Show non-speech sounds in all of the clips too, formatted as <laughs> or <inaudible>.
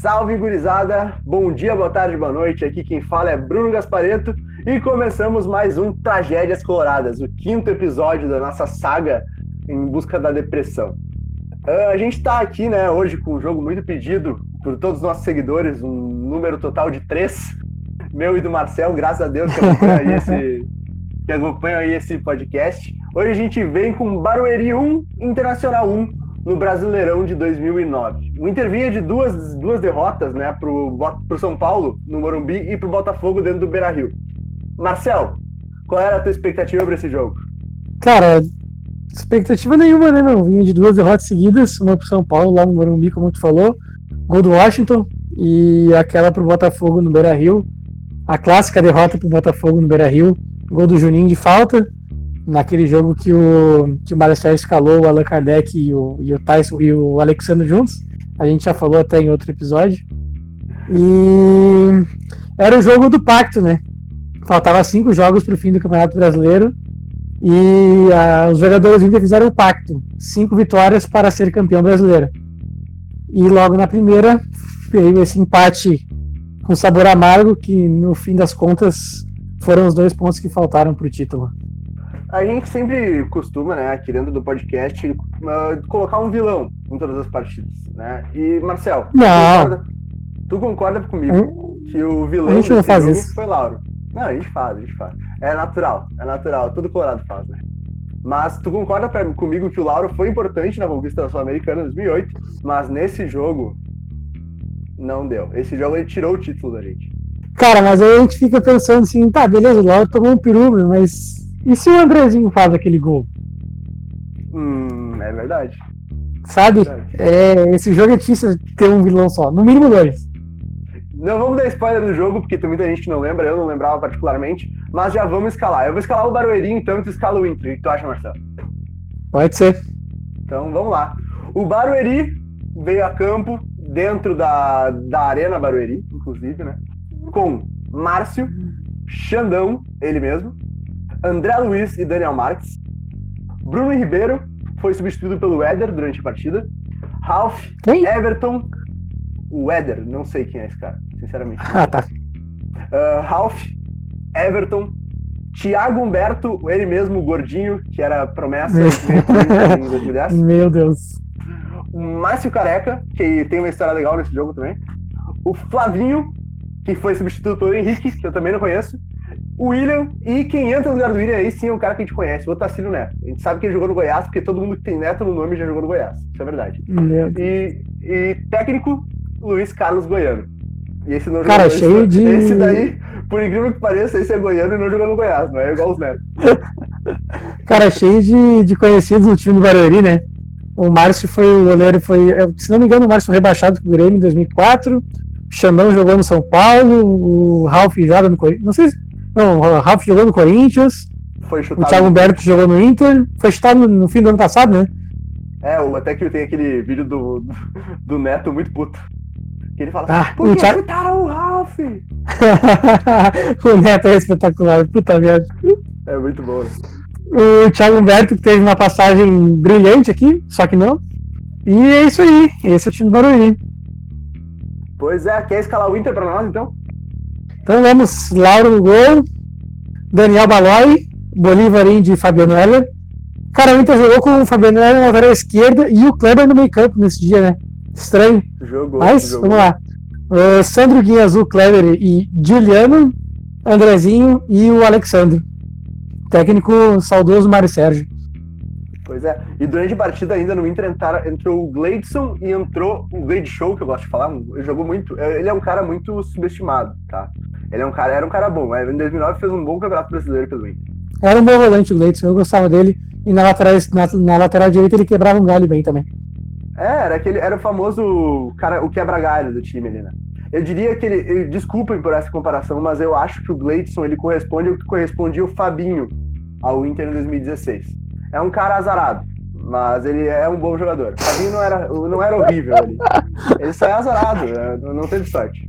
Salve gurizada, bom dia, boa tarde, boa noite. Aqui quem fala é Bruno Gaspareto e começamos mais um Tragédias Coloradas, o quinto episódio da nossa saga em busca da depressão. Uh, a gente está aqui, né, hoje com um jogo muito pedido por todos os nossos seguidores, um número total de três, meu e do Marcel, graças a Deus que acompanham aí esse, que aí esse podcast. Hoje a gente vem com Barueri 1, Internacional 1, no Brasileirão de 2009. O Inter vinha de duas, duas derrotas né, para o São Paulo, no Morumbi, e para o Botafogo dentro do Beira-Rio. Marcel, qual era a tua expectativa para esse jogo? Cara, expectativa nenhuma, né, meu? Vinha de duas derrotas seguidas, uma para São Paulo, lá no Morumbi, como tu falou, gol do Washington, e aquela para o Botafogo no Beira-Rio, a clássica derrota para o Botafogo no Beira-Rio, gol do Juninho de falta, naquele jogo que o, que o Marcelo escalou o Allan Kardec e o, e o Tyson e o Alexandre juntos. A gente já falou até em outro episódio. E era o jogo do pacto, né? Faltava cinco jogos para o fim do Campeonato Brasileiro. E os jogadores ainda fizeram o pacto: cinco vitórias para ser campeão brasileiro. E logo na primeira veio esse empate com sabor amargo, que no fim das contas foram os dois pontos que faltaram para o título. A gente sempre costuma, né, aqui dentro do podcast, uh, colocar um vilão em todas as partidas, né? E, Marcel, não. Tu, concorda, tu concorda comigo hum? que o vilão a gente não faz isso. foi Lauro? Não, a gente faz, a gente faz. É natural, é natural, todo colorado faz, né? Mas tu concorda pra, comigo que o Lauro foi importante na conquista da Sul-Americana em 2008, mas nesse jogo não deu. Esse jogo ele tirou o título da gente. Cara, mas aí a gente fica pensando assim, tá, beleza, o Lauro tomou um peru, mas e se o Andrezinho faz aquele gol? Hum, é verdade. Sabe? É verdade. É, esse jogo é difícil ter um vilão só. No mínimo dois. Não vamos dar spoiler do jogo, porque tem muita gente que não lembra, eu não lembrava particularmente, mas já vamos escalar. Eu vou escalar o Barueri, então, e tu escala o Inter. O que tu acha, Marcelo? Pode ser. Então vamos lá. O Barueri veio a campo dentro da, da Arena Barueri, inclusive, né? Com Márcio, Xandão, ele mesmo, André Luiz e Daniel Marques. Bruno Ribeiro foi substituído pelo Éder durante a partida. Ralph? Everton, o Éder, não sei quem é esse cara, sinceramente. Ah, tá. Uh, Ralph, Everton, Thiago Humberto, ele mesmo, o gordinho, que era promessa em <laughs> 2010. Meu Deus. Márcio Careca, que tem uma história legal nesse jogo também. O Flavinho, que foi substituído pelo Henrique, que eu também não conheço o William, e quem entra no lugar do William aí sim é um cara que a gente conhece, o Otacílio Neto. A gente sabe que ele jogou no Goiás, porque todo mundo que tem Neto no nome já jogou no Goiás. Isso é verdade. E, e, técnico, Luiz Carlos Goiano. E esse não cara, cheio de. Esse daí, por incrível que pareça, esse é goiano e não jogou no Goiás, não é igual os Neto. <laughs> cara, cheio de, de conhecidos no time do Barueri, né? O Márcio foi o goleiro, foi, se não me engano, o Márcio foi rebaixado com o Grêmio em 2004. O Xandão jogou no São Paulo, o Ralf joga no Corinthians. Não sei se não, o Ralf jogou no Corinthians. Foi chutado. O Thiago Humberto jogou no Inter. Foi chutado no, fim do ano passado, né? É, até que tem aquele vídeo do, <laughs> do Neto muito puto. Que ele fala, ah, por que Thiago... chutaram o Ralf? <laughs> o Neto é espetacular, puta merda. É muito bom. O Thiago Humberto teve uma passagem brilhante aqui, só que não. E é isso aí, esse é o time do Barueri. Pois é, quer escalar o Inter pra nós então? Então vamos, Lauro no gol, Daniel Baloi, Bolívar de Fabiano Heller. Cara, o Inter jogou com o Fabiano Heller na lateral esquerda e o Kleber no meio campo nesse dia, né? Estranho. Jogou. Mas, jogou. vamos lá. Uh, Sandro Guinha Azul, Kleber e Juliano, Andrezinho e o Alexandre. Técnico saudoso Mário Sérgio. Pois é. E durante a partida ainda no Inter entrou o Gleidson e entrou o Glade Show, que eu gosto de falar. Ele jogou muito. Ele é um cara muito subestimado, tá? Ele é um cara, era um cara bom. Em 2009 fez um bom campeonato brasileiro pelo Inter. Era um bom volante o Gleidson, eu gostava dele. E na lateral, na, na lateral direita ele quebrava um galho bem também. É, era, aquele, era o famoso cara, o quebra-galho do time ali, né? Eu diria que ele, ele, desculpem por essa comparação, mas eu acho que o Gleidson ele corresponde ao que correspondia o Fabinho ao Inter em 2016 é um cara azarado, mas ele é um bom jogador. O Fabinho não era, não era horrível ali. Ele só é azarado, né? não teve sorte.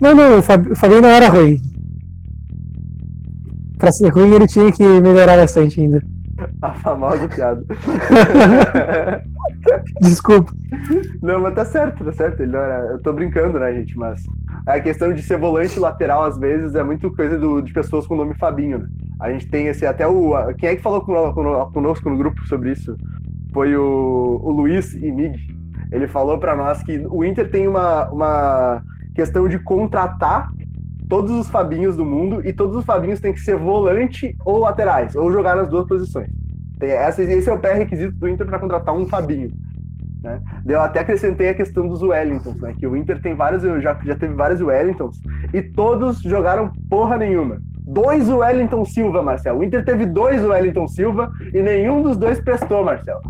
Não, não, o Fabinho não era ruim. Pra ser ruim, ele tinha que melhorar bastante ainda. A famosa piada. <laughs> Desculpa. Não, mas tá certo, tá certo. Ele não era... Eu tô brincando, né, gente? Mas a questão de ser volante lateral, às vezes, é muito coisa do, de pessoas com o nome Fabinho, né? A gente tem esse, até o. Quem é que falou conosco no grupo sobre isso? Foi o, o Luiz Imig. Ele falou para nós que o Inter tem uma, uma questão de contratar todos os Fabinhos do mundo e todos os Fabinhos têm que ser volante ou laterais, ou jogar nas duas posições. Esse é o pré-requisito do Inter para contratar um Fabinho. Né? Eu até acrescentei a questão dos Wellingtons, né? que o Inter tem vários, já, já teve vários Wellingtons e todos jogaram porra nenhuma. Dois Wellington Silva, Marcel. O Inter teve dois Wellington Silva e nenhum dos dois prestou, Marcel.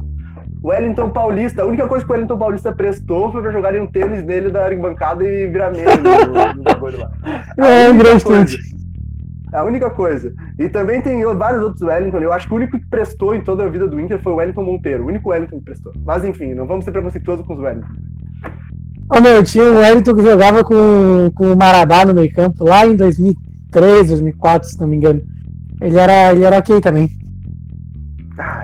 Wellington Paulista, a única coisa que o Wellington Paulista prestou foi pra jogarem um tênis nele da arquibancada e virar meme no, no bagulho lá. <laughs> É, um grande coisa. A única coisa. E também tem vários outros Wellington. Eu acho que o único que prestou em toda a vida do Inter foi o Wellington Monteiro. O único Wellington que prestou. Mas enfim, não vamos ser preconceituosos com os Wellington. Ô, meu, tinha um Wellington que jogava com, com o Marabá no meio campo lá em 2003, 2004, se não me engano. Ele era, ele era ok também.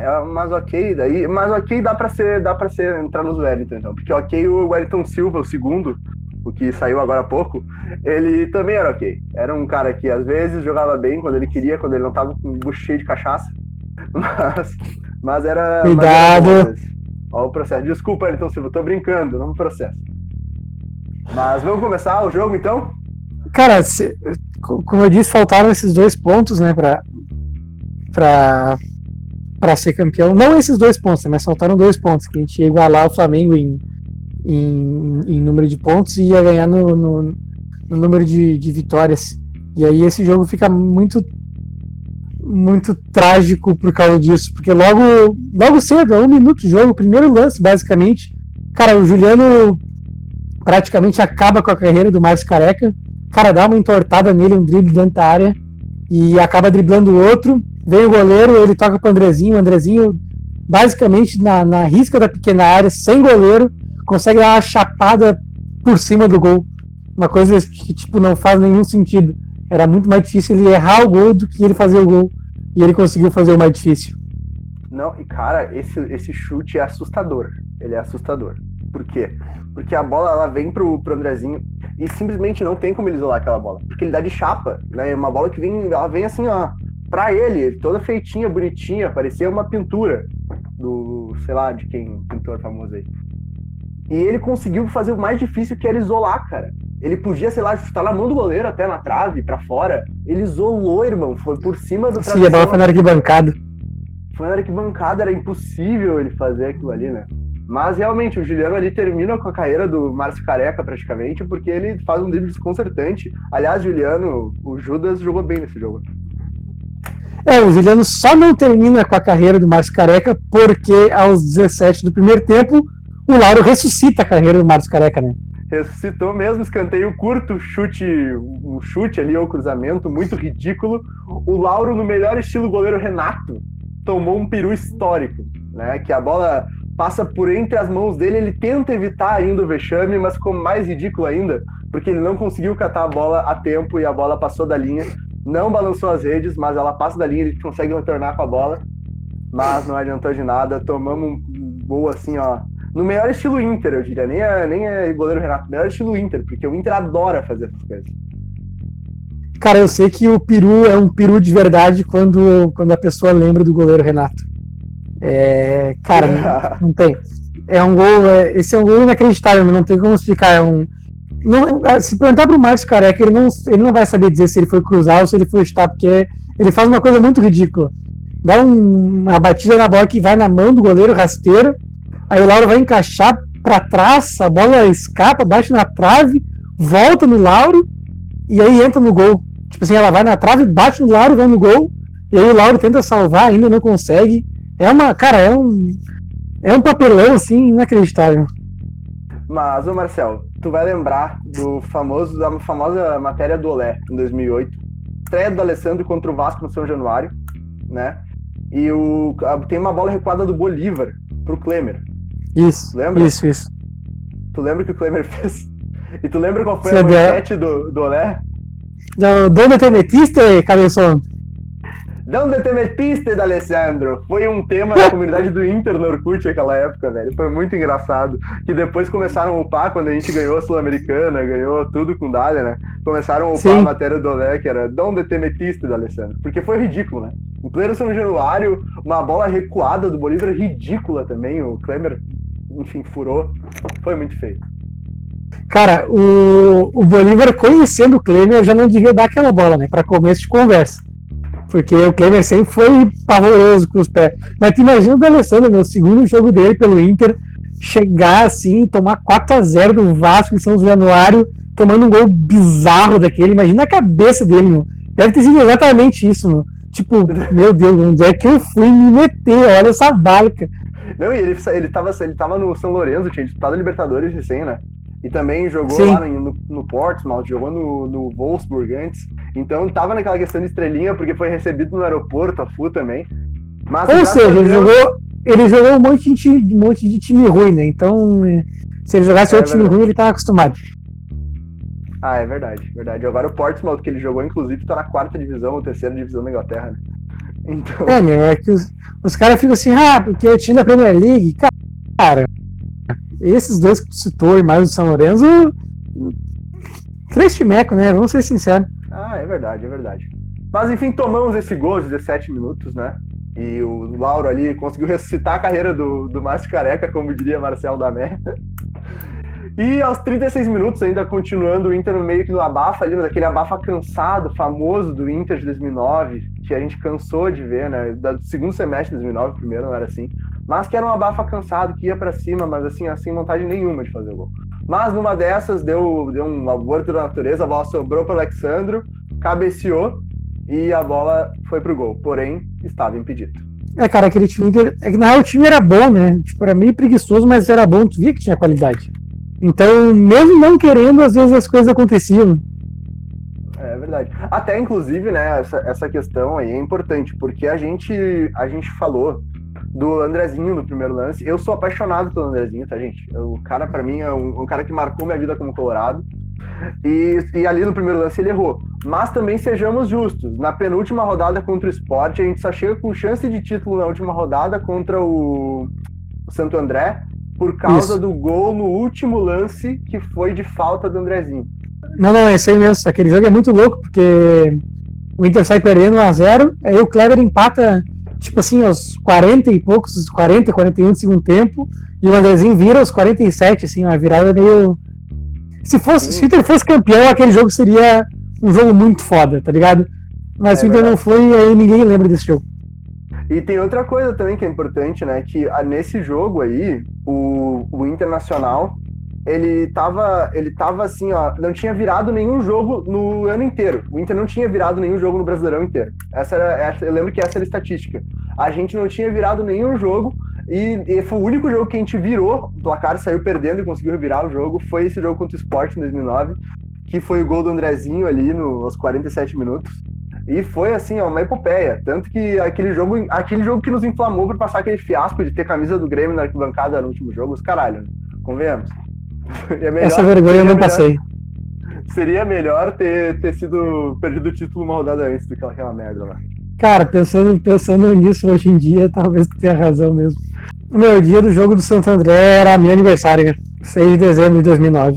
Ah, é, mas ok, daí, mas ok dá para ser, dá para ser entrar nos Wellington então, porque ok o Wellington Silva, o segundo, o que saiu agora há pouco, ele também era ok. Era um cara que às vezes jogava bem quando ele queria, quando ele não tava com um cheio de cachaça. <laughs> Mas, mas era. Cuidado! Olha o processo. Desculpa, Wellington Silva, tô brincando, não processo. Mas vamos começar o jogo então? Cara, se, como eu disse, faltaram esses dois pontos, né, pra, pra, para ser campeão. Não esses dois pontos, mas faltaram dois pontos, que a gente ia igualar o Flamengo em, em, em número de pontos e ia ganhar no, no, no, número de, de vitórias. E aí esse jogo fica muito muito trágico por causa disso, porque logo, logo cedo, um minuto de jogo, primeiro lance, basicamente, cara, o Juliano praticamente acaba com a carreira do Márcio Careca, cara, dá uma entortada nele, um drible dentro da área, e acaba driblando o outro, Vem o goleiro, ele toca pro Andrezinho, o Andrezinho, basicamente na, na risca da pequena área, sem goleiro, consegue dar uma chapada por cima do gol. Uma coisa que, tipo, não faz nenhum sentido. Era muito mais difícil ele errar o gol do que ele fazer o gol. E ele conseguiu fazer o mais difícil. Não, e cara, esse, esse chute é assustador. Ele é assustador. Por quê? Porque a bola ela vem pro, pro Andrezinho e simplesmente não tem como ele isolar aquela bola. Porque ele dá de chapa, né? Uma bola que vem, ela vem assim, ó, para ele, toda feitinha, bonitinha, parecia uma pintura do, sei lá, de quem pintor famoso aí. E ele conseguiu fazer o mais difícil que era isolar, cara. Ele podia, sei lá, estar na mão do goleiro até na trave, para fora. Ele isolou, irmão. Foi por cima do Sim, a bola foi na arquibancada. Foi na arquibancada, era impossível ele fazer aquilo ali, né? Mas realmente, o Juliano ali termina com a carreira do Márcio Careca, praticamente, porque ele faz um drible desconcertante. Aliás, Juliano, o Judas jogou bem nesse jogo. É, o Juliano só não termina com a carreira do Márcio Careca porque aos 17 do primeiro tempo o Lauro ressuscita a carreira do Márcio Careca, né? Ressuscitou mesmo, escanteio curto, chute, um chute ali ao cruzamento, muito ridículo. O Lauro, no melhor estilo goleiro Renato, tomou um peru histórico, né? Que a bola passa por entre as mãos dele, ele tenta evitar ainda o vexame, mas ficou mais ridículo ainda, porque ele não conseguiu catar a bola a tempo e a bola passou da linha não balançou as redes, mas ela passa da linha, ele consegue retornar com a bola, mas não adiantou de nada. Tomamos um gol assim, ó. No melhor estilo Inter, eu diria. Nem é, nem é goleiro Renato, melhor estilo Inter, porque o Inter adora fazer essas coisas. Cara, eu sei que o peru é um peru de verdade quando, quando a pessoa lembra do goleiro Renato. É, cara, não, <laughs> não tem. É um gol. É, esse é um gol inacreditável, não tem como explicar. É um, não, ah, se perguntar pro Márcio Careca, ele não, ele não vai saber dizer se ele foi cruzar ou se ele foi chutar, porque ele faz uma coisa muito ridícula. Dá um, uma batida na bola que vai na mão do goleiro rasteiro, aí o Lauro vai encaixar para trás, a bola escapa, bate na trave, volta no Lauro e aí entra no gol. Tipo assim, ela vai na trave, bate no Lauro, vai no gol, e aí o Lauro tenta salvar, ainda não consegue. É uma, cara, é um é um papelão assim inacreditável. Mas, ô Marcel, tu vai lembrar do famoso, da famosa matéria do Olé, em 2008. Estreia do Alessandro contra o Vasco no São Januário, né? E o, tem uma bola recuada do Bolívar pro Klemer. Isso, lembra? Isso, isso. Tu lembra que o Klemer <laughs> fez? E tu lembra qual foi Você a manchete do, do Olé? Do dono tenetista, cabeção. Donde te metiste, D'Alessandro? Foi um tema da comunidade do Inter no Orkut naquela época, velho. Foi muito engraçado. Que depois começaram a upar, quando a gente ganhou a Sul-Americana, ganhou tudo com Dália, né? Começaram a upar Sim. a matéria do Olé, que era Donde te metiste, D'Alessandro? Porque foi ridículo, né? O pleno São Januário, uma bola recuada do Bolívar, ridícula também. O Klemer, enfim, furou. Foi muito feio. Cara, o, o Bolívar, conhecendo o Klemer, já não devia dar aquela bola, né? Para começo de conversa. Porque o Klemer sempre foi pavoroso com os pés. Mas tu imagina o D'Alessandro, no segundo jogo dele pelo Inter, chegar assim, tomar 4 a 0 do Vasco em São Januário, tomando um gol bizarro daquele. Imagina a cabeça dele, meu. Deve ter sido exatamente isso, meu. Tipo, <laughs> meu Deus, onde é que eu fui me meter? Olha essa barca. Não, e ele, ele, tava, ele tava no São Lourenço, tinha disputado a Libertadores recém, né? E também jogou Sim. lá no, no Portsmouth, jogou no, no Wolfsburg antes. Então tava naquela questão de estrelinha, porque foi recebido no aeroporto, a FU também. Mas, Ou seja, ele jogou, ele jogou um monte de, um monte de time ruim, né? Então, se ele jogasse é, outro time ruim, ele tava acostumado. Ah, é verdade, verdade. Agora o Portsmouth, que ele jogou, inclusive, tá na quarta divisão ou terceira divisão da Inglaterra, né? Então... É, meu, é que os, os caras ficam assim, ah, porque o time da Premier League, cara, esses dois que tu citou e mais o São Lourenço, três timeco, né? Vamos ser sinceros. Ah, é verdade, é verdade. Mas enfim, tomamos esse gol de 17 minutos, né? E o Lauro ali conseguiu ressuscitar a carreira do, do Márcio Careca, como diria Marcelo Damé. E aos 36 minutos, ainda continuando o Inter no meio que do abafa ali, aquele abafa cansado, famoso do Inter de 2009, que a gente cansou de ver, né? Do segundo semestre de 2009, primeiro não era assim. Mas que era um abafa cansado, que ia para cima, mas assim, sem vontade nenhuma de fazer o gol. Mas numa dessas, deu, deu um aborto da natureza, a bola sobrou para Alexandro, cabeceou e a bola foi pro gol. Porém, estava impedido. É, cara, aquele time. É que na real o time era bom, né? Tipo, era meio preguiçoso, mas era bom, tu via que tinha qualidade. Então, mesmo não querendo, às vezes as coisas aconteciam. É verdade. Até, inclusive, né, essa, essa questão aí é importante, porque a gente, a gente falou do Andrezinho no primeiro lance. Eu sou apaixonado pelo Andrezinho, tá, gente? O cara, para mim, é um, um, cara que marcou minha vida como Colorado. E, e ali no primeiro lance ele errou. Mas também sejamos justos. Na penúltima rodada contra o Sport, a gente só chega com chance de título na última rodada contra o, o Santo André por causa Isso. do gol no último lance que foi de falta do Andrezinho. Não, não, é isso aí mesmo. Aquele jogo é muito louco, porque o Inter sai perdendo 1x0, aí o Kleber empata, tipo assim, aos 40 e poucos, 40, 41 de segundo tempo, e o Andrezinho vira aos 47, assim, uma virada meio. Se, fosse, se o Inter fosse campeão, aquele jogo seria um jogo muito foda, tá ligado? Mas é se o Inter não foi, aí ninguém lembra desse jogo. E tem outra coisa também que é importante, né? Que ah, nesse jogo aí, o, o Internacional, ele tava, ele tava assim, ó, não tinha virado nenhum jogo no ano inteiro. O Inter não tinha virado nenhum jogo no Brasileirão inteiro. Essa era, essa, eu lembro que essa era a estatística. A gente não tinha virado nenhum jogo e, e, foi o único jogo que a gente virou, o placar saiu perdendo e conseguiu virar o jogo, foi esse jogo contra o Sport em 2009, que foi o gol do Andrezinho ali nos 47 minutos. E foi assim, ó, uma epopeia. Tanto que aquele jogo, aquele jogo que nos inflamou por passar aquele fiasco de ter camisa do Grêmio na arquibancada no último jogo, os caralho, né? convenhamos. É Essa vergonha eu não melhor, passei. Seria melhor ter, ter sido perdido o título uma rodada antes do que aquela merda lá. Cara, pensando, pensando nisso hoje em dia, talvez tu tenha razão mesmo. O meu dia do jogo do Santo André era meu aniversário, 6 de dezembro de 2009.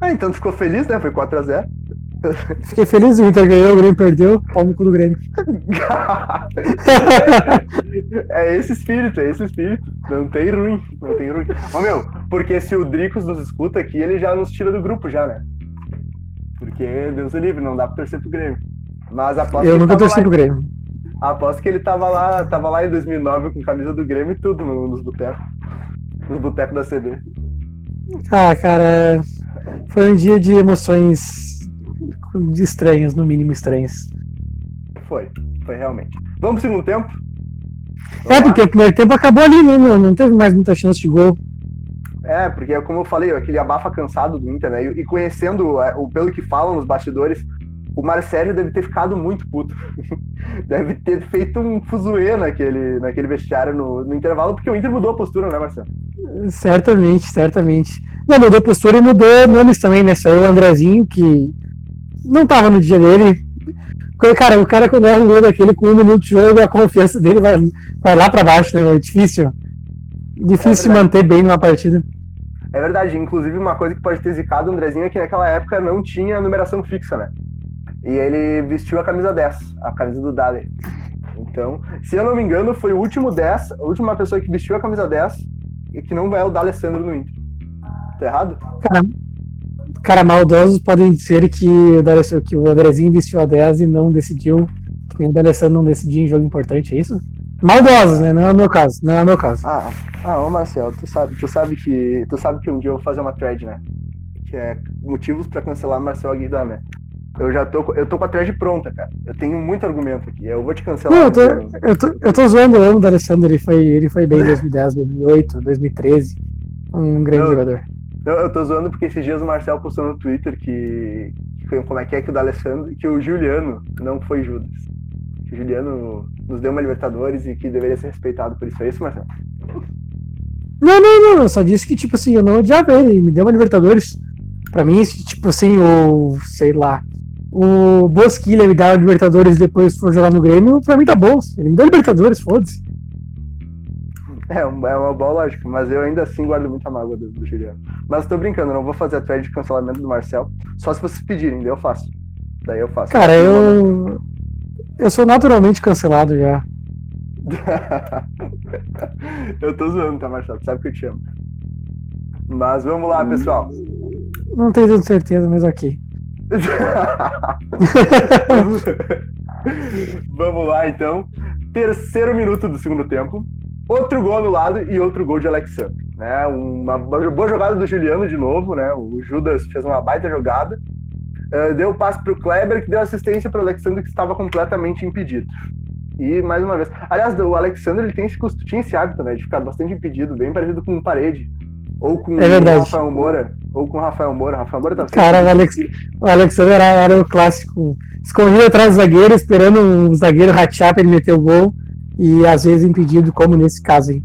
Ah, então tu ficou feliz, né? Foi 4x0. Fiquei feliz, o Inter ganhou, o Grêmio perdeu, pau no cu do Grêmio. <laughs> é esse espírito, é esse espírito. Não tem ruim, não tem ruim. Ô meu, porque se o Dricos nos escuta aqui, ele já nos tira do grupo já, né? Porque Deus é livre, não dá pra torcer pro Grêmio. Mas aposto Eu nunca torci pro Grêmio. Aposto que ele tava lá, tava lá em 2009 com camisa do Grêmio e tudo nos botecos. Nos botecos da CD. Ah, cara, foi um dia de emoções estranhas, no mínimo estranhas. Foi, foi realmente. Vamos pro segundo tempo? É, porque o primeiro tempo acabou ali, né? Não, não teve mais muita chance de gol. É, porque como eu falei, aquele abafa cansado do Inter, né? E, e conhecendo é, o pelo que falam nos bastidores, o Marcelo deve ter ficado muito puto. <laughs> deve ter feito um fuzuê naquele, naquele vestiário no, no, intervalo, porque o Inter mudou a postura, né, Marcelo? Certamente, certamente. Não, mudou a postura e mudou nomes também, né? Saiu o Andrezinho, que não estava no dia dele. Cara, o cara quando erra um gol daquele com um minuto de jogo, a confiança dele vai, vai lá pra baixo, né? É difícil. Difícil é manter bem numa partida. É verdade, inclusive uma coisa que pode ter zicado o Andrezinho é que naquela época não tinha numeração fixa, né? E ele vestiu a camisa 10, a camisa do Dali. Então, se eu não me engano, foi o último 10, a última pessoa que vestiu a camisa 10 e que não é o D'Alessandro no Inter. Tá errado? Cara, cara, maldosos podem dizer que, que o Andrezinho vestiu a 10 e não decidiu, que o D'Alessandro não decidiu em jogo importante, é isso? Maldosos, né? Não é o meu caso, não é o meu caso. Ah, ah, ô Marcel, tu sabe, tu sabe que. Tu sabe que um dia eu vou fazer uma thread, né? Que é motivos pra cancelar Marcel Aguilar, né? Eu já tô, eu tô com a thread pronta, cara. Eu tenho muito argumento aqui. Eu vou te cancelar. Não, eu, tô, eu, tô, eu tô zoando, eu amo o Alessandro. Ele foi, ele foi bem em 2010, 2008, 2013. Um grande jogador. Eu, eu tô zoando porque esses dias o Marcel postou no Twitter que, que como é que é que o D'Alessandro, que o Juliano não foi Judas. Que o Juliano nos deu uma Libertadores e que deveria ser respeitado por isso. É isso, Marcelo? Não, não, não. Eu só disse que, tipo assim, eu não odiava ele. Me deu uma Libertadores. Pra mim, tipo assim, o. sei lá o Bosquilha me dá Libertadores depois for jogar no Grêmio, pra mim tá bom. Ele me deu Libertadores, foda-se. É, é uma boa lógica, mas eu ainda assim guardo muita mágoa do, do Juliano. Mas tô brincando, não vou fazer a thread de cancelamento do Marcel. Só se vocês pedirem, daí eu faço. Daí eu faço. Cara, eu. Eu sou naturalmente cancelado já. <laughs> eu tô zoando, tá, Marcelo? Sabe que eu te amo. Mas vamos lá, pessoal. Não tenho certeza, mas ok. <laughs> Vamos lá, então. Terceiro minuto do segundo tempo. Outro gol anulado e outro gol de Alexandre. Né? Uma boa jogada do Juliano de novo, né? O Judas fez uma baita jogada. Uh, deu passe para o Kleber, que deu assistência para o Alexandre, que estava completamente impedido. E mais uma vez. Aliás, o Alexandre ele tem esse, tinha esse hábito né, de ficar bastante impedido, bem parecido com parede. Ou com é o Rafael Moura. Ou com o Rafael Moura. Rafael Moura tá Cara, o, Alex, o Alexander era, era o clássico. Escondido atrás do zagueiro, esperando o zagueiro ratear pra ele meter o gol. E às vezes impedido, como nesse caso aí.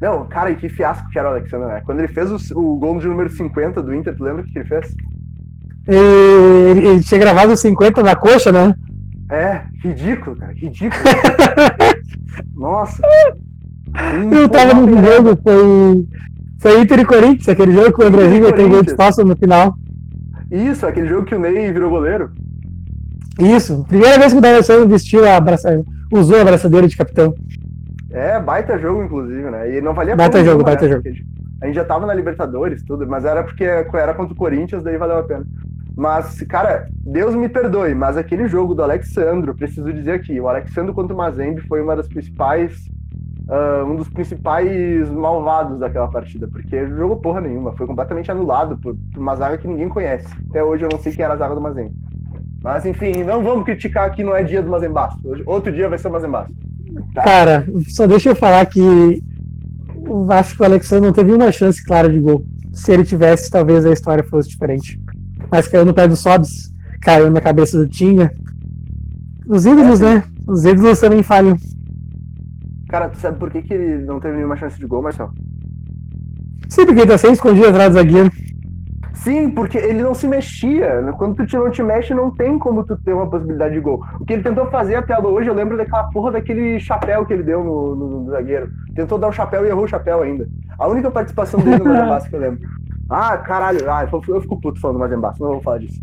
Não, cara, e que fiasco que era o Alexander, né? Quando ele fez o, o gol de número 50 do Inter, tu lembra o que ele fez? Ele, ele tinha gravado os 50 na coxa, né? É, ridículo, cara, ridículo. <laughs> Nossa. Eu tava no jogo, foi foi Inter e Corinthians, aquele jogo que o Andrezinho tem gol de espaço no final. Isso, aquele jogo que o Ney virou goleiro. Isso, primeira vez que o D'Alessandro vestiu a abraça... usou a abraçadeira de capitão. É, baita jogo, inclusive, né? E não valia Baita jogo, baita né? jogo. A gente já tava na Libertadores, tudo, mas era porque era contra o Corinthians, daí valeu a pena. Mas, cara, Deus me perdoe, mas aquele jogo do Alexandro, preciso dizer aqui, o Alexandro contra o Mazembe foi uma das principais uh, um dos principais malvados daquela partida, porque jogou porra nenhuma, foi completamente anulado por, por, uma zaga que ninguém conhece. Até hoje eu não sei quem era a zaga do Mazembe. Mas enfim, não vamos criticar que não é dia do Mazembaço. Outro dia vai ser o Mazembaço. Tá? Cara, só deixa eu falar que acho que o Alexandre não teve uma chance clara de gol. Se ele tivesse, talvez a história fosse diferente. Mas caiu no pé do Sobs, caiu na cabeça do Tinga. Os ídolos, é, né? Os ídolos também falham. Cara, tu sabe por que, que ele não teve nenhuma chance de gol, Marcelo? Sim, porque ele tá sempre escondido atrás do zagueiro. Sim, porque ele não se mexia. Quando tu te, não te mexe, não tem como tu ter uma possibilidade de gol. O que ele tentou fazer até hoje, eu lembro daquela porra daquele chapéu que ele deu no, no, no zagueiro. Tentou dar o chapéu e errou o chapéu ainda. A única participação dele no Mazembaço que eu lembro. Ah, caralho. Ah, eu, eu fico puto falando do Mazembaço, não vou falar disso.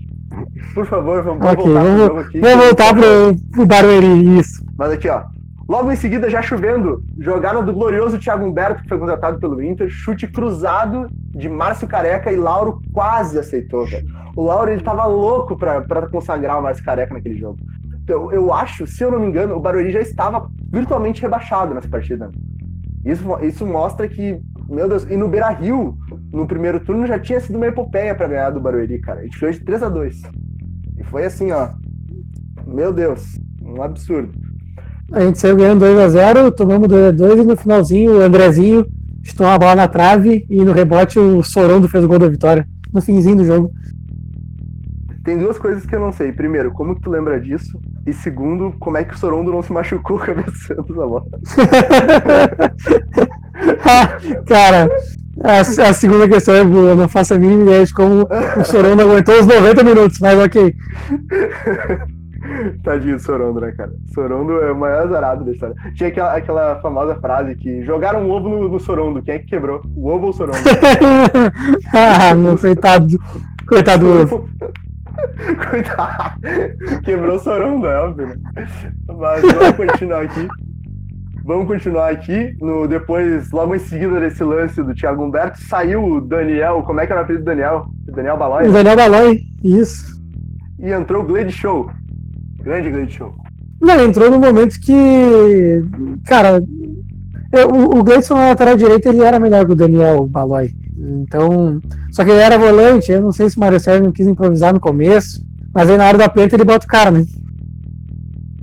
Por favor, vamos, okay, voltar vamos, pro jogo aqui. Vamos voltar pro, pro Barueri, isso. Mas aqui, ó. Logo em seguida, já chovendo, jogada do glorioso Thiago Humberto, que foi contratado pelo Inter, chute cruzado de Márcio Careca e Lauro quase aceitou, velho. O Lauro, ele tava louco pra consagrar o Márcio Careca naquele jogo. Eu, eu acho, se eu não me engano, o Barueri já estava virtualmente rebaixado nessa partida. Isso, isso mostra que, meu Deus, e no Beira Rio, no primeiro turno, já tinha sido uma epopeia para ganhar do Barueri, cara. A gente fez de 3 a 2 E foi assim, ó. Meu Deus, um absurdo. A gente saiu ganhando 2x0, tomamos 2x2 e no finalzinho o Andrezinho estou a bola na trave e no rebote o Sorondo fez o gol da vitória. No finzinho do jogo. Tem duas coisas que eu não sei. Primeiro, como que tu lembra disso? E segundo, como é que o Sorondo não se machucou <laughs> cabeçando a bola? <laughs> Cara, a, a, segunda questão é boa. Eu não faço a mínima ideia de como o Sorondo aguentou os 90 minutos, mas ok. <laughs> <laughs> Tadinho do Sorondo, né, cara? Sorondo é o maior azarado da história. Tinha aquela, aquela famosa frase que jogaram um ovo no, no Sorondo. Quem é que quebrou? O ovo ou o Sorondo? <laughs> ah, meu coitado. Coitado do ovo. <laughs> Coitado. Quebrou o Sorondo, é óbvio, né? Mas vamos continuar aqui. Vamos continuar aqui. No, depois, logo em seguida desse lance do Thiago Humberto, saiu o Daniel. Como é que era o apelido do Daniel? Daniel Balói? Daniel Balói, isso. E entrou o Glade Show. Grande Glade Show. Não, entrou no momento que. Cara, eu, o, o Gleison na lateral direita ele era melhor que o Daniel Balói. Então. Só que ele era volante. Eu não sei se o Mário Sérgio não quis improvisar no começo. Mas aí na hora do aperto ele bota o cara, né?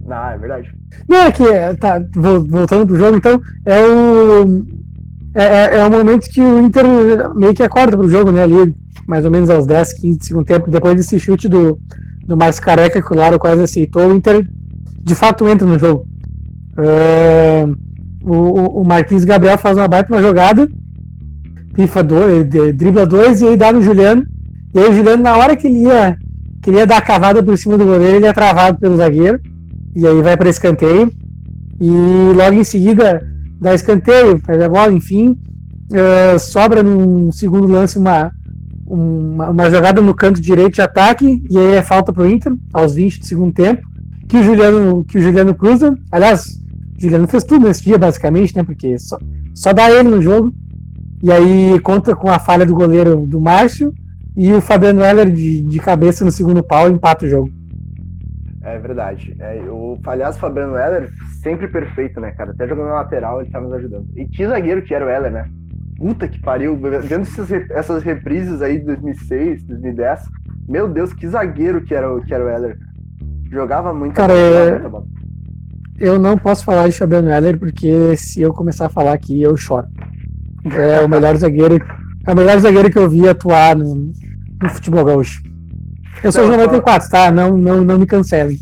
Ah, é verdade. Não, é que, tá, voltando pro jogo, então, é o. É, é, é o momento que o Inter meio que acorda pro jogo, né? Ali, mais ou menos aos 10, 15 do segundo tempo, depois desse chute do, do mais careca que o Laro quase aceitou, o Inter de fato entra no jogo. O, o Marquinhos Gabriel faz uma baita uma jogada, pifa dois, dribla dois e aí dá no Juliano. E aí o Juliano, na hora que ele ia, que ele ia dar a cavada por cima do goleiro, ele é travado pelo zagueiro. E aí vai para escanteio. E logo em seguida dá escanteio, perde a bola, enfim. Sobra num segundo lance uma, uma, uma, jogada no canto direito de ataque, e aí é falta pro Inter, aos 20 do segundo tempo, que o Juliano, que o Juliano cruza. Aliás, o Juliano fez tudo nesse dia, basicamente, né? Porque só, só dá ele no jogo. E aí conta com a falha do goleiro do Márcio e o Fabiano Heller de, de cabeça no segundo pau empata o jogo. É verdade. É, o falhaço Fabiano Heller, sempre perfeito, né, cara? Até jogando na lateral, ele tá nos ajudando. E que zagueiro que era o Heller, né? Puta que pariu. Vendo essas, essas reprises aí de 2006, 2010. Meu Deus, que zagueiro que era, que era o Heller. Jogava muito. Cara, é... eu não posso falar de Fabiano Heller porque se eu começar a falar aqui, eu choro. É o melhor zagueiro. É o melhor zagueiro que eu vi atuar no, no futebol gaúcho. Eu sou não, 94, só... tá? Não, não, não me cancelem.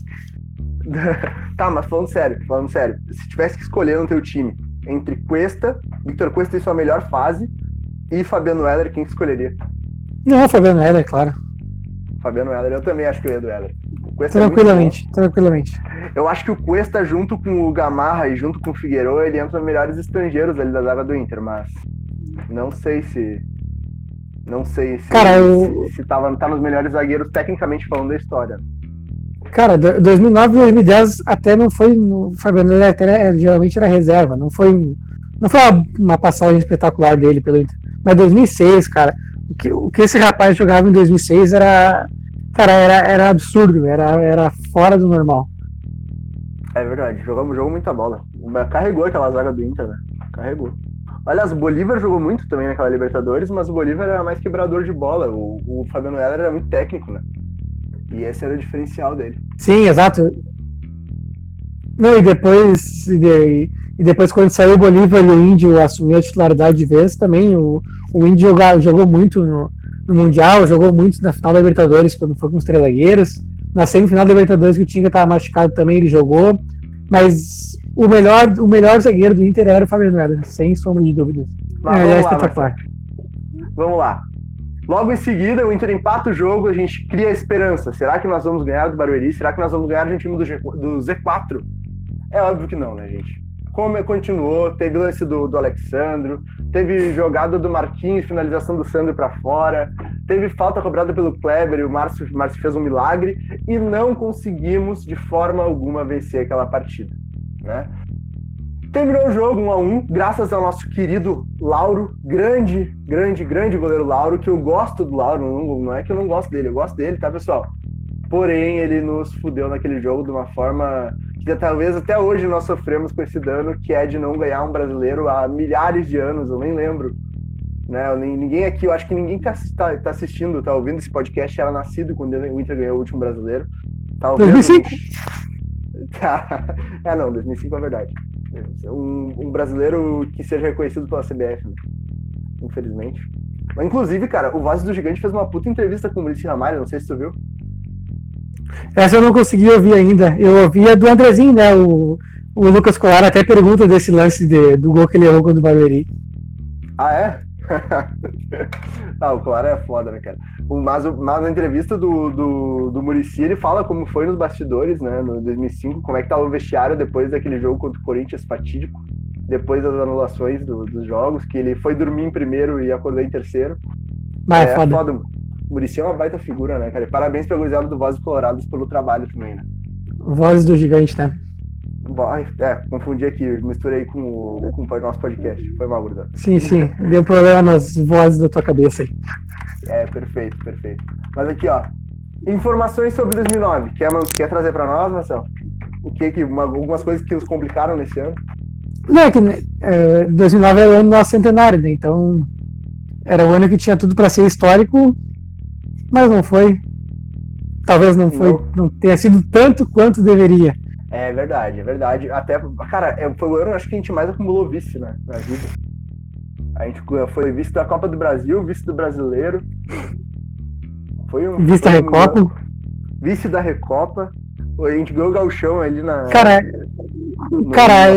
<laughs> tá, mas falando sério, falando sério, se tivesse que escolher no teu time entre Cuesta, Victor Cuesta em sua melhor fase, e Fabiano Heller, quem escolheria? Não, Fabiano Heller, claro. Fabiano Heller, eu também acho que eu ia do Heller. É tranquilamente, é tranquilamente. Eu acho que o Cuesta, junto com o Gamarra e junto com o Figueiredo, ele entra nos melhores estrangeiros ali da zaga do Inter, mas não sei se não sei se, Cara, eu... se, se tava, tá nos melhores zagueiros, tecnicamente falando da história. Cara, 2009 e 2010 até não foi. O Fabiano até geralmente era reserva, não foi, não foi uma, uma passagem espetacular dele pelo Inter. Mas 2006, cara, o que, o que esse rapaz jogava em 2006 era. Cara, era, era absurdo, era, era fora do normal. É verdade, jogamos jogou muita bola. Carregou aquela zaga do Inter, né? Carregou. Aliás, o Bolívar jogou muito também naquela Libertadores, mas o Bolívar era mais quebrador de bola. O, o Fabiano Heller era muito técnico, né? E esse era o diferencial dele. Sim, exato. Não, e depois, e, e depois quando saiu o Bolívar e o Índio assumiu a titularidade de vez, também o, o Índio jogou, jogou muito no, no, Mundial, jogou muito na final da Libertadores quando foi com os Três Zagueiros. Na semifinal da Libertadores que o Tinga estava machucado também, ele jogou. Mas o melhor, o melhor zagueiro do Inter era o Fabiano sem sombra de dúvidas. Mas, é, é espetacular. Vamos lá. Logo em seguida, o Inter empata o jogo, a gente cria a esperança. Será que nós vamos ganhar do Barueri? Será que nós vamos ganhar do time do, G, do Z4? É óbvio que não, né, gente? Como continuou, teve lance do, do Alexandro, teve jogada do Marquinhos, finalização do Sandro para fora, teve falta cobrada pelo Kleber e o Márcio, Márcio fez um milagre e não conseguimos de forma alguma vencer aquela partida né? Terminou o jogo 1 a 1 graças ao nosso querido Lauro, grande, grande, grande goleiro Lauro, que eu gosto do Lauro, não, não é que eu não gosto dele, eu gosto dele, tá, pessoal? Porém, ele nos fudeu naquele jogo de uma forma que talvez até hoje nós sofremos com esse dano, que é de não ganhar um brasileiro há milhares de anos, eu nem lembro. Né? Ninguém aqui, eu acho que ninguém que tá, tá assistindo, tá ouvindo esse podcast, era nascido quando o Inter ganhou o último brasileiro. Talvez. 2005. <laughs> Tá. É, não, 2005 é verdade. Um, um, brasileiro que seja reconhecido pela CBF, né? infelizmente. Mas, inclusive, cara, o Voz do Gigante fez uma puta entrevista com o Maurício Ramalho, não sei se tu viu. Essa eu não consegui ouvir ainda. Eu ouvi a do Andrezinho, né? O, o Lucas Colar até pergunta desse lance de, do gol que ele errou contra o Barueri. Ah, é? <laughs> ah, o Claro é foda, né, cara? Mas, mas na entrevista do, do, do Murici, ele fala como foi nos bastidores, né, no 2005, como é que tava o vestiário depois daquele jogo contra o Corinthians fatídico, depois das anulações do, dos jogos, que ele foi dormir em primeiro e acordou em terceiro. Mas é, é foda. foda. O Murici é uma baita figura, né, cara? E parabéns pelo gurizada do Vozes Colorados pelo trabalho também, né? Vozes do Gigante, né? É, confundi aqui, misturei com o, com o nosso podcast. Foi mal, Gordão. Sim, sim. Deu problema nas vozes da tua cabeça aí. É, perfeito, perfeito. Mas aqui, ó. Informações sobre 2009. Quer, quer trazer para nós, Marcelo? O que que. Uma, algumas coisas que os complicaram nesse ano? Não, é que é, 2009 era o ano do nosso centenário, né? Então. Era o ano que tinha tudo para ser histórico, mas não foi. Talvez não foi, não. não tenha sido tanto quanto deveria. É verdade, é verdade. Até, cara, é, foi o ano acho que a gente mais acumulou vice, né? Na vida. A gente foi vice da Copa do Brasil, vice do brasileiro. Foi um. Vice da Recopa. Um, vice da Recopa. A gente ganhou o galchão ali na. Cara, no, cara,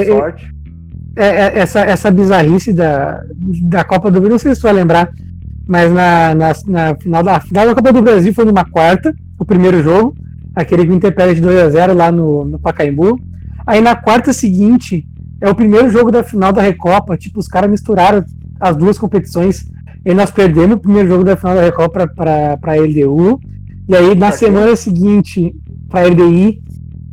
é, é, essa, essa bizarrice da, da Copa do Brasil, não sei se você vai lembrar, mas na, na, na final, da, final da Copa do Brasil foi numa quarta, o primeiro jogo aquele que o Inter perde 2x0 lá no, no Pacaembu. Aí na quarta seguinte, é o primeiro jogo da final da Recopa. Tipo, os caras misturaram as duas competições. E nós perdemos o primeiro jogo da final da Recopa para a LDU. E aí na semana seguinte, para a LDI.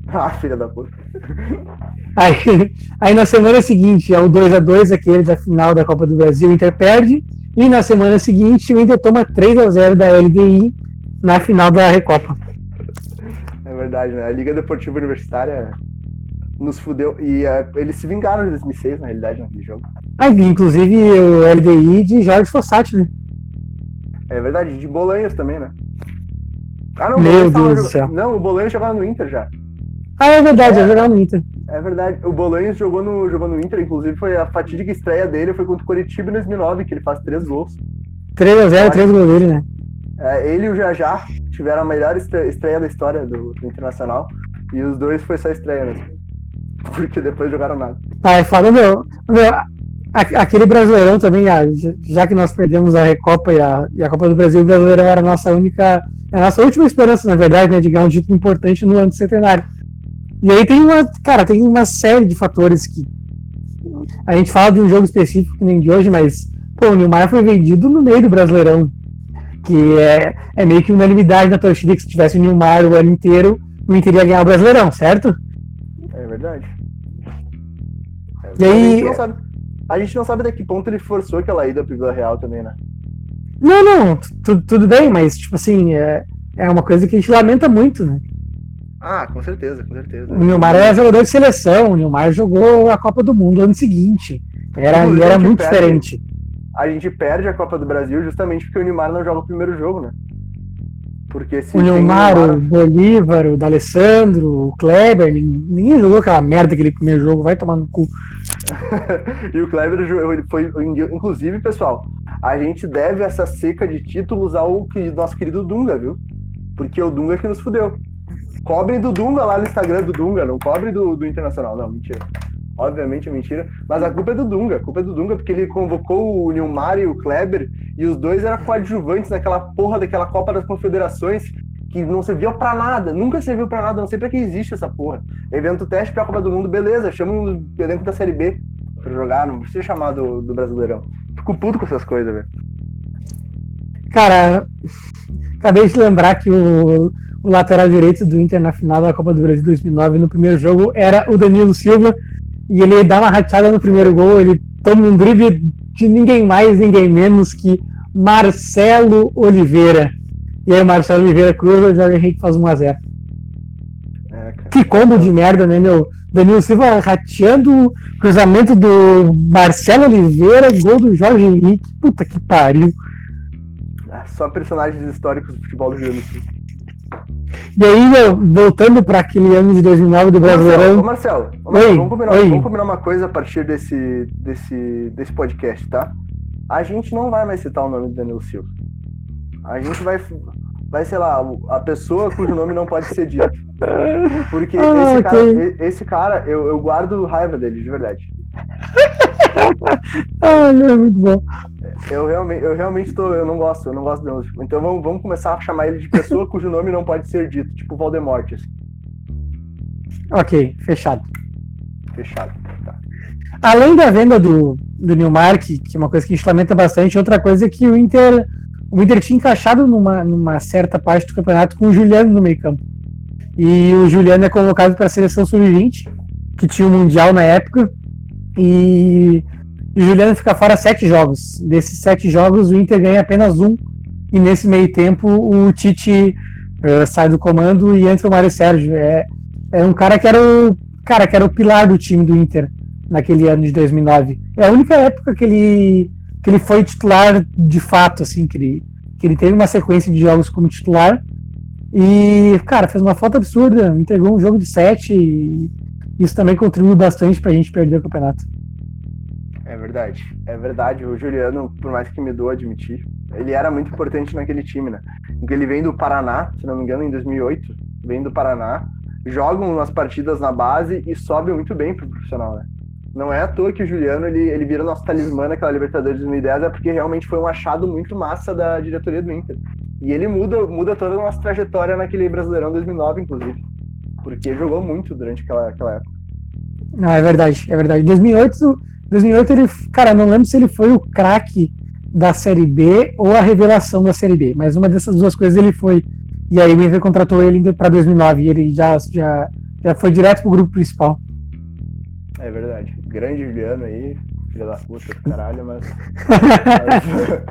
Ah, filha da puta. <laughs> Aí, aí na semana seguinte é o 2x2, aquele da final da Copa do Brasil, o Inter perde. E na semana seguinte o Inter toma 3x0 da LDI na final da Recopa verdade, né? A Liga Deportiva Universitária nos fudeu. E uh, eles se vingaram em 2006, na realidade, naquele jogo. Ah, inclusive o LDI de Jorge Fossati, né? É verdade, de Bolanhos também, né? Ah, não, Meu Deus do céu. Não, o Bolanhos jogava no Inter já. Ah, é verdade, é, é jogava no Inter. É verdade. O Bolanhos jogou no, jogou no Inter, inclusive foi a fatídica estreia dele, foi contra o Curitiba em 2009, que ele faz três gols. 3x0, três gols dele, né? É, ele e o Jajá tiveram a melhor estreia da história do, do, Internacional. E os dois foi só estreia mesmo. <laughs> Porque depois jogaram nada. Ah, é foda, meu. meu aquele brasileirão também, já que nós perdemos a Recopa e a, e a Copa do Brasil, o brasileirão era a nossa única. a nossa última esperança, na verdade, né, de ganhar um título importante no ano centenário. E aí tem uma. Cara, tem uma série de fatores que. A gente fala de um jogo específico que nem de hoje, mas. Pô, o Neymar foi vendido no meio do Brasileirão que é, é meio que unanimidade na torcida que se tivesse o Neymar o ano inteiro, o Inter ia ganhar o Brasileirão, certo? É verdade. É, e aí... A gente, sabe, a gente, não sabe, até que ponto ele forçou aquela ida pro Vila Real também, né? Não, não, tudo bem, mas tipo assim, é, é uma coisa que a gente lamenta muito, né? Ah, com certeza, com certeza. O Neymar era jogador de seleção, o Neymar jogou a Copa do Mundo no ano seguinte. Era, era muito diferente a gente perde a Copa do Brasil justamente porque o Neymar não joga o primeiro jogo, né? Porque se o Neymar, Neymar, o Bolívar, o D'Alessandro, o Kleber, ninguém jogou aquela merda aquele primeiro jogo, vai tomar no cu. <laughs> e o Kleber foi, inclusive, pessoal, a gente deve essa seca de títulos ao nosso querido Dunga, viu? Porque é o Dunga que nos fudeu. Cobrem do Dunga lá no Instagram do Dunga, não cobre do, do Internacional, não, mentira. Obviamente é mentira. Mas a culpa é do Dunga. A culpa é do Dunga porque ele convocou o Nilmar e o Kleber e os dois eram coadjuvantes naquela porra daquela Copa das Confederações que não serviu para nada. Nunca serviu para nada. Não sei pra que existe essa porra. Evento teste pra Copa do Mundo, beleza. Chama o elenco da Série B pra jogar. Não precisa chamar do, do Brasileirão. Fico puto com essas coisas, velho. Cara, acabei de lembrar que o, o lateral direito do Inter na final da Copa do Brasil 2009 no primeiro jogo era o Danilo Silva e ele dá uma rateada no primeiro gol, ele toma um drible de ninguém mais, ninguém menos que Marcelo Oliveira. E aí o Marcelo Oliveira cruza, o Jorge Henrique faz 1x0. É, que combo de merda, né, meu? Danilo Silva rateando cruzamento do Marcelo Oliveira, gol do Jorge Henrique. Puta que pariu. Ah, só personagens históricos do futebol do Rio Grande do Sul. E aí, voltando para aquele ano de 2009 do Brasileirão. Ô Marcelo, ô Marcelo oi, vamos, combinar, vamos, combinar, uma coisa a partir desse, desse, desse podcast, tá? A gente não vai mais citar o nome do Danilo Silva. A gente vai, vai sei lá, a pessoa cujo nome não pode ser dito. Porque <laughs> ah, esse, okay. cara, esse cara, eu, eu guardo raiva dele, de verdade. <laughs> <laughs> ah, é muito bom. Eu realmente, eu realmente tô, eu não gosto, eu não gosto dele. Então vamos, vamos começar a chamar ele de pessoa <laughs> cujo nome não pode ser dito, tipo Voldemort. Assim. Ok, fechado. Fechado. Tá. Além da venda do, do Newmark, que é uma coisa que a gente lamenta bastante, outra coisa é que o Inter, o Inter tinha encaixado numa, numa certa parte do campeonato com o Juliano no meio campo. E o Juliano é convocado para a seleção sub-20, que tinha o Mundial na época, e o Juliano fica fora sete jogos. Desses sete jogos, o Inter ganha apenas um, e nesse meio tempo o Tite uh, sai do comando e entra o Mário Sérgio. É, é um cara que era o cara que era o pilar do time do Inter naquele ano de 2009. É a única época que ele que ele foi titular de fato, assim, que ele, que ele teve uma sequência de jogos como titular. E, cara, fez uma falta absurda, entregou um jogo de sete e isso também contribuiu bastante pra gente perder o campeonato. É verdade, é verdade. O Juliano, por mais que me doa admitir, ele era muito importante naquele time, né? Porque ele vem do Paraná, se não me engano, em 2008, vem do Paraná, jogam umas partidas na base e sobe muito bem pro profissional, né? Não é à toa que o Juliano ele, ele vira nosso talismã naquela Libertadores de 2010, é porque realmente foi um achado muito massa da diretoria do Inter. E ele muda, muda toda a nossa trajetória naquele Brasileirão 2009, inclusive. Porque jogou muito durante aquela, aquela época. Não, é verdade, é verdade. 2008, 2008 ele, cara, não lembro se ele foi o craque da Série B ou a revelação da Série B, mas uma dessas duas coisas ele foi. E aí o Inter contratou ele para 2009 e ele já, já, já foi direto pro grupo principal. É verdade. Grande Juliano aí, filha da puta do caralho, mas. mas,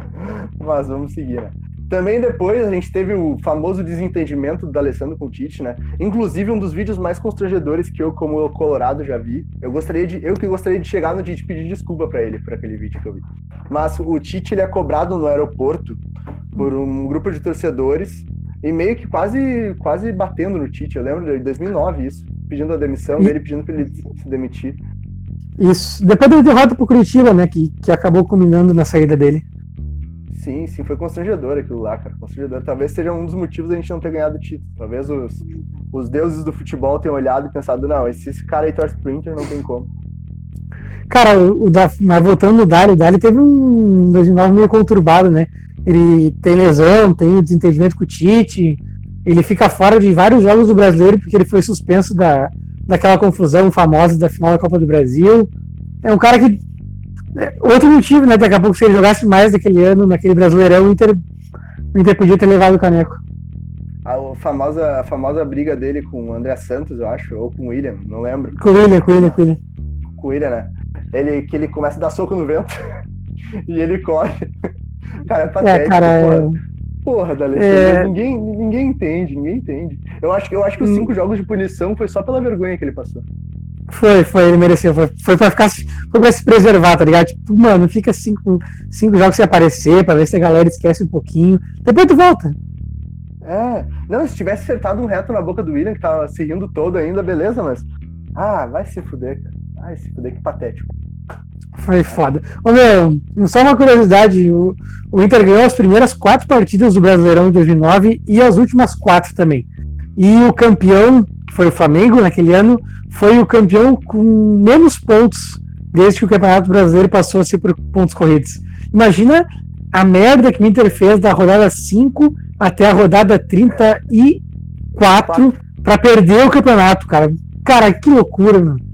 <laughs> <laughs> mas vamos seguir, né? Também depois a gente teve o famoso desentendimento do Alessandro com o Tite, né? Inclusive um dos vídeos mais constrangedores que eu, como Colorado, já vi. Eu gostaria de, eu que gostaria de chegar no Tite e pedir desculpa para ele por aquele vídeo que eu vi. Mas o Tite ele é cobrado no aeroporto por um grupo de torcedores e meio que quase quase batendo no Tite. Eu lembro de 2009 isso, pedindo a demissão, dele pedindo para ele se demitir. Isso. Depois da derrota pro Curitiba, né, que, que acabou culminando na saída dele. Sim, sim, foi constrangedor aquilo lá, cara. Constrangedor. Talvez seja um dos motivos da gente não ter ganhado o título. Talvez os, os deuses do futebol tenham olhado e pensado, não, esse, esse cara aí torce pro Inter, não tem como. Cara, o, da, mas voltando no Dali, o Dali teve um 2009 meio conturbado, né? Ele tem lesão, tem desentendimento com o Tite, ele fica fora de vários jogos do brasileiro porque ele foi suspenso da, daquela confusão famosa da final da Copa do Brasil. É um cara que outro motivo, né? Daqui a pouco, se ele jogasse mais daquele ano, naquele Brasileirão, o Inter, o Inter podia ter levado o caneco. A famosa, a famosa briga dele com o André Santos, eu acho, ou com o William, não lembro. Com o William, com o William, com o William. Com o William, né? Ele, que ele começa a dar soco no vento <laughs> e ele corre. Cara, é patético. É, cara, porra, é... porra D'Alessandro, é... ninguém, ninguém entende, ninguém entende. Eu acho, eu acho que os hum. cinco jogos de punição foi só pela vergonha que ele passou. Foi, foi, ele mereceu. Foi, foi pra ficar. Foi pra se preservar, tá ligado? Tipo, mano, fica cinco, cinco jogos sem aparecer, pra ver se a galera esquece um pouquinho. Depois tu volta. É. Não, se tivesse acertado um reto na boca do William, que tava se rindo todo ainda, beleza, mas. Ah, vai se fuder, cara. Vai se fuder, que patético. Foi foda. Ô meu, só uma curiosidade: o, o Inter ganhou as primeiras quatro partidas do Brasileirão em 2009 e as últimas quatro também. E o campeão, que foi o Flamengo naquele ano, foi o campeão com menos pontos desde que o Campeonato Brasileiro passou a ser por pontos corridos. Imagina a merda que o Inter fez da rodada 5 até a rodada 34 para perder o campeonato, cara. Cara, que loucura, mano.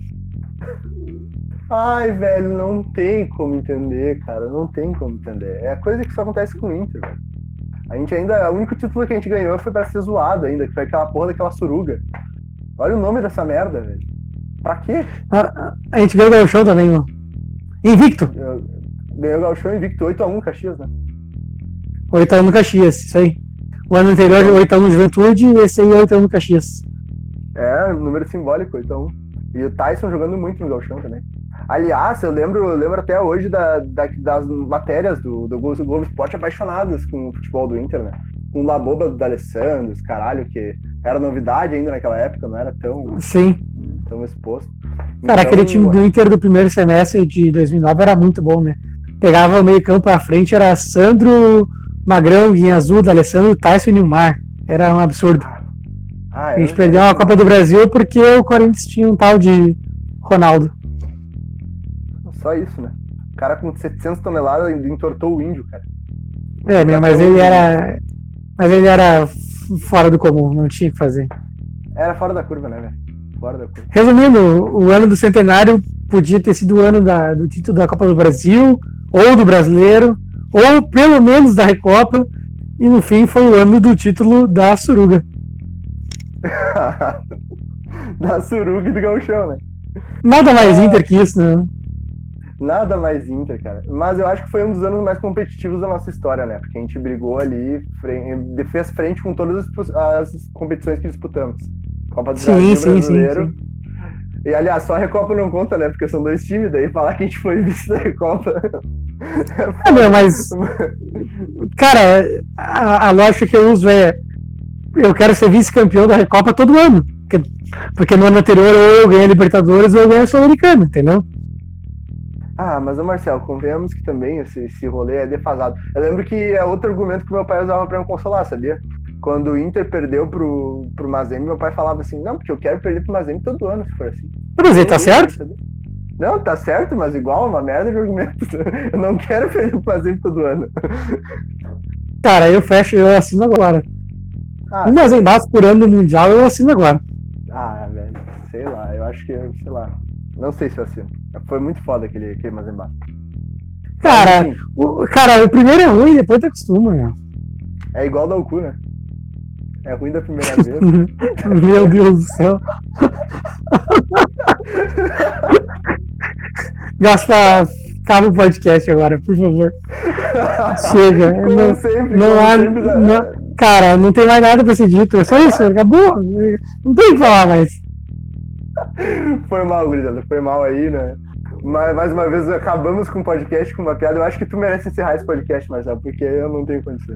Ai, velho, não tem como entender, cara. Não tem como entender. É a coisa que só acontece com o Inter, velho. A gente ainda. O único título que a gente ganhou foi pra ser zoado ainda, que foi aquela porra daquela suruga. Olha o nome dessa merda, velho. Pra quê? A, a gente ganhou o Gauchão também, mano. Invicto. Ganhou o Gauchão invicto 8x1 Caxias, né? 8x1 no Caxias, isso aí. O ano anterior 8x1 no Juventude e esse aí 8x1 no Caxias. É, número simbólico, 8x1. E o Tyson jogando muito no Gauchão também. Aliás, eu lembro, eu lembro até hoje da, da das matérias do, do Globo Esporte apaixonadas com o futebol do Inter, né? O Laboba do D'Alessandro, caralho, que era novidade ainda naquela época, não era tão, Sim. tão exposto. Cara, então, aquele time do Inter do primeiro semestre de 2009 era muito bom, né? Pegava o meio campo à frente, era Sandro, Magrão, Guinha Azul, D'Alessandro, Tyson e Nilmar. Era um absurdo. Ah, a gente perdeu a Copa do Brasil porque o Corinthians tinha um tal de Ronaldo. Só isso, né? O cara com 700 toneladas entortou o índio, cara. É, né, mas ele era. Mas ele era fora do comum, não tinha o que fazer. Era fora da curva, né, velho? Fora da curva. Resumindo, o ano do centenário podia ter sido o ano da, do título da Copa do Brasil, ou do brasileiro, ou pelo menos da Recopa, e no fim foi o ano do título da Suruga. <laughs> da Suruga e do Gauchão, né? Nada mais Inter que isso, né? Nada mais Inter, cara. Mas eu acho que foi um dos anos mais competitivos da nossa história, né? Porque a gente brigou ali, fez frente com todas as, competições que disputamos. Copa do sim, Brasil, sim, Brasileiro. Sim, sim. E aliás, só a Recopa não conta, né? Porque são dois times, daí falar que a gente foi vice da Recopa. É, meu, mas. Cara, a, a lógica que eu uso é. Eu quero ser vice-campeão da Recopa todo ano. Porque, porque no ano anterior ou eu ganhei a Libertadores ou eu ganhei a Sul-Americana, entendeu? Ah, mas o Marcel, convenhamos que também esse, esse rolê é defasado. Eu lembro que é outro argumento que meu pai usava para me consolar, sabia? Quando o Inter perdeu pro, pro Mazembe, meu pai falava assim, não, porque eu quero perder pro Mazembe todo ano, se for assim. Mas ele tá certo? Não, tá certo, mas igual, uma merda de argumento. <laughs> Eu não quero perder pro Mazembe todo ano. Cara, eu fecho, eu assino agora. Ah, um Mazembaço por ano no Mundial, eu assino agora. Ah, velho, sei lá, eu acho que, sei lá. Não sei se eu assino. Foi muito foda aquele, aquele Mazemba. Cara, o, cara, o primeiro é ruim, depois tu acostuma, meu. É igual da Oku, né? É ruim da primeira <laughs> vez. Meu Deus do céu. Gasta acaba o podcast agora, por favor. Chega. <laughs> Como não, sempre, não há. Não, cara, não tem mais nada pra ser dito. É só isso, acabou. Não tem o que falar mais. <laughs> Foi mal, Grisada, foi mal aí, né? Mas, mais uma vez, acabamos com o podcast com uma piada. Eu acho que tu merece encerrar esse podcast, Marcelo, porque eu não tenho condição.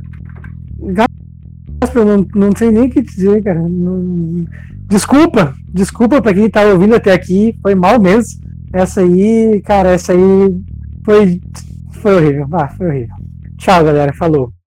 Gaspar, não, não sei nem o que dizer, cara. Não... Desculpa, desculpa pra quem tá ouvindo até aqui, foi mal mesmo. Essa aí, cara, essa aí foi, foi horrível. Ah, foi horrível. Tchau, galera. Falou.